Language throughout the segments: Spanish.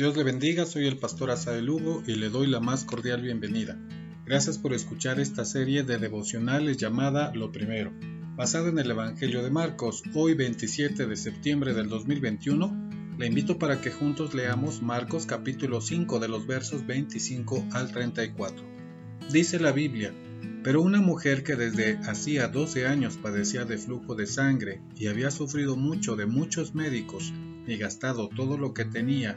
Dios le bendiga, soy el pastor Asa Lugo y le doy la más cordial bienvenida. Gracias por escuchar esta serie de devocionales llamada Lo Primero, basada en el Evangelio de Marcos, hoy 27 de septiembre del 2021. Le invito para que juntos leamos Marcos capítulo 5 de los versos 25 al 34. Dice la Biblia, pero una mujer que desde hacía 12 años padecía de flujo de sangre y había sufrido mucho de muchos médicos y gastado todo lo que tenía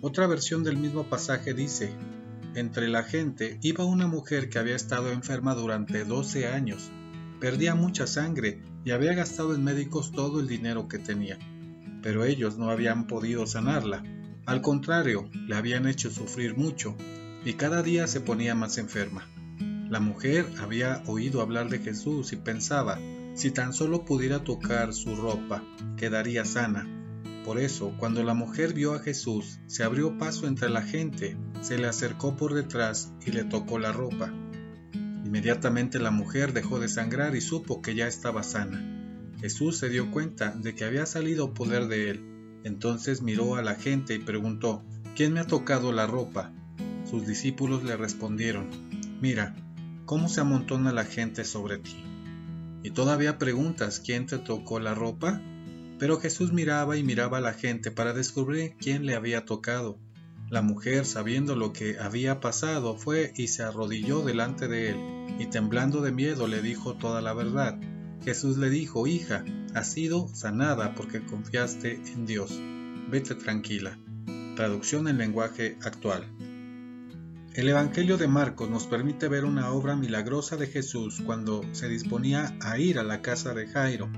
Otra versión del mismo pasaje dice, entre la gente iba una mujer que había estado enferma durante 12 años, perdía mucha sangre y había gastado en médicos todo el dinero que tenía, pero ellos no habían podido sanarla. Al contrario, le habían hecho sufrir mucho y cada día se ponía más enferma. La mujer había oído hablar de Jesús y pensaba, si tan solo pudiera tocar su ropa, quedaría sana. Por eso, cuando la mujer vio a Jesús, se abrió paso entre la gente, se le acercó por detrás y le tocó la ropa. Inmediatamente la mujer dejó de sangrar y supo que ya estaba sana. Jesús se dio cuenta de que había salido poder de él. Entonces miró a la gente y preguntó, ¿quién me ha tocado la ropa? Sus discípulos le respondieron, mira, cómo se amontona la gente sobre ti. Y todavía preguntas quién te tocó la ropa. Pero Jesús miraba y miraba a la gente para descubrir quién le había tocado. La mujer, sabiendo lo que había pasado, fue y se arrodilló delante de él, y temblando de miedo le dijo toda la verdad. Jesús le dijo, Hija, has sido sanada porque confiaste en Dios. Vete tranquila. Traducción en lenguaje actual. El Evangelio de Marcos nos permite ver una obra milagrosa de Jesús cuando se disponía a ir a la casa de Jairo.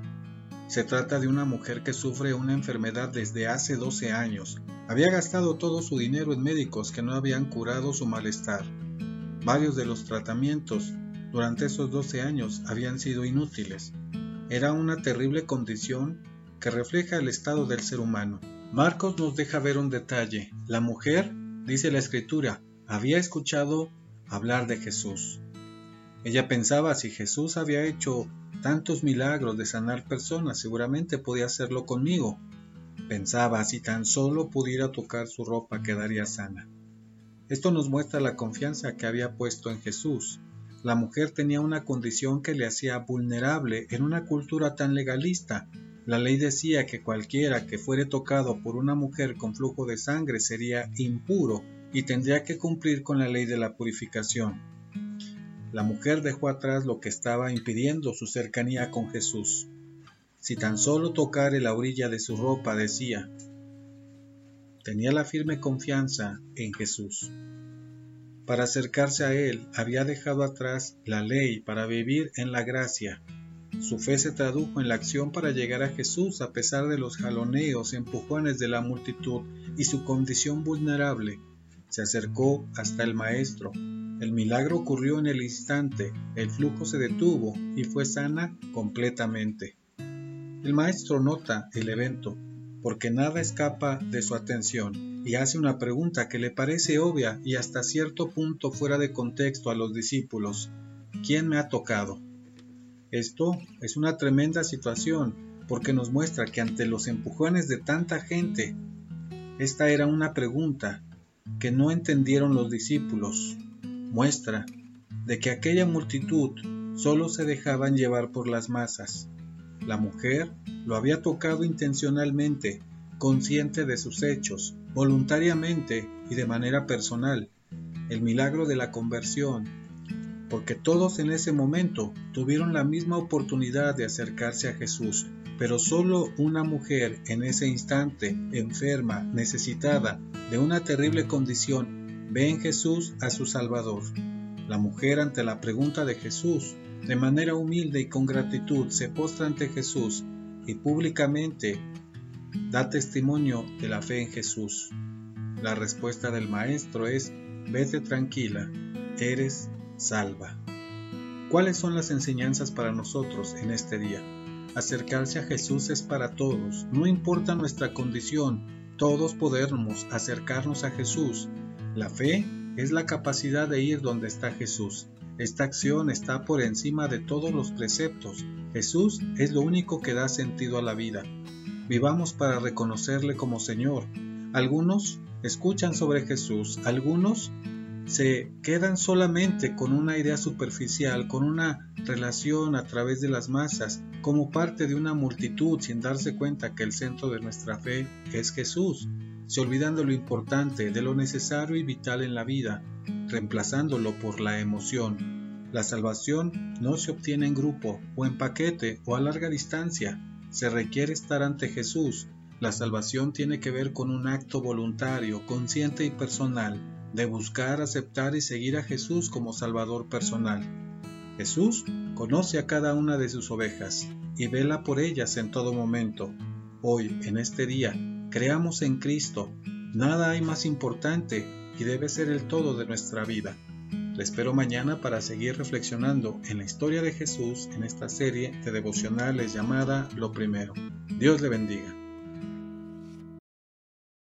Se trata de una mujer que sufre una enfermedad desde hace 12 años. Había gastado todo su dinero en médicos que no habían curado su malestar. Varios de los tratamientos durante esos 12 años habían sido inútiles. Era una terrible condición que refleja el estado del ser humano. Marcos nos deja ver un detalle. La mujer, dice la escritura, había escuchado hablar de Jesús. Ella pensaba si Jesús había hecho tantos milagros de sanar personas, seguramente podía hacerlo conmigo. Pensaba si tan solo pudiera tocar su ropa quedaría sana. Esto nos muestra la confianza que había puesto en Jesús. La mujer tenía una condición que le hacía vulnerable en una cultura tan legalista. La ley decía que cualquiera que fuere tocado por una mujer con flujo de sangre sería impuro y tendría que cumplir con la ley de la purificación. La mujer dejó atrás lo que estaba impidiendo su cercanía con Jesús. Si tan solo tocare la orilla de su ropa, decía, tenía la firme confianza en Jesús. Para acercarse a Él había dejado atrás la ley para vivir en la gracia. Su fe se tradujo en la acción para llegar a Jesús a pesar de los jaloneos, empujones de la multitud y su condición vulnerable se acercó hasta el maestro. El milagro ocurrió en el instante, el flujo se detuvo y fue sana completamente. El maestro nota el evento, porque nada escapa de su atención, y hace una pregunta que le parece obvia y hasta cierto punto fuera de contexto a los discípulos. ¿Quién me ha tocado? Esto es una tremenda situación, porque nos muestra que ante los empujones de tanta gente, esta era una pregunta que no entendieron los discípulos, muestra de que aquella multitud solo se dejaban llevar por las masas. La mujer lo había tocado intencionalmente, consciente de sus hechos, voluntariamente y de manera personal. el milagro de la conversión, porque todos en ese momento tuvieron la misma oportunidad de acercarse a Jesús, pero solo una mujer en ese instante, enferma, necesitada, de una terrible condición, ve en Jesús a su Salvador. La mujer ante la pregunta de Jesús, de manera humilde y con gratitud, se postra ante Jesús y públicamente da testimonio de la fe en Jesús. La respuesta del Maestro es, vete tranquila, eres salva. ¿Cuáles son las enseñanzas para nosotros en este día? Acercarse a Jesús es para todos, no importa nuestra condición, todos podemos acercarnos a Jesús. La fe es la capacidad de ir donde está Jesús. Esta acción está por encima de todos los preceptos. Jesús es lo único que da sentido a la vida. Vivamos para reconocerle como Señor. Algunos escuchan sobre Jesús, algunos se quedan solamente con una idea superficial, con una relación a través de las masas, como parte de una multitud sin darse cuenta que el centro de nuestra fe es Jesús, se olvidan de lo importante, de lo necesario y vital en la vida, reemplazándolo por la emoción. La salvación no se obtiene en grupo, o en paquete, o a larga distancia. Se requiere estar ante Jesús. La salvación tiene que ver con un acto voluntario, consciente y personal, de buscar, aceptar y seguir a Jesús como Salvador personal. Jesús conoce a cada una de sus ovejas y vela por ellas en todo momento. Hoy, en este día, creamos en Cristo. Nada hay más importante y debe ser el todo de nuestra vida. Le espero mañana para seguir reflexionando en la historia de Jesús en esta serie de devocionales llamada Lo Primero. Dios le bendiga.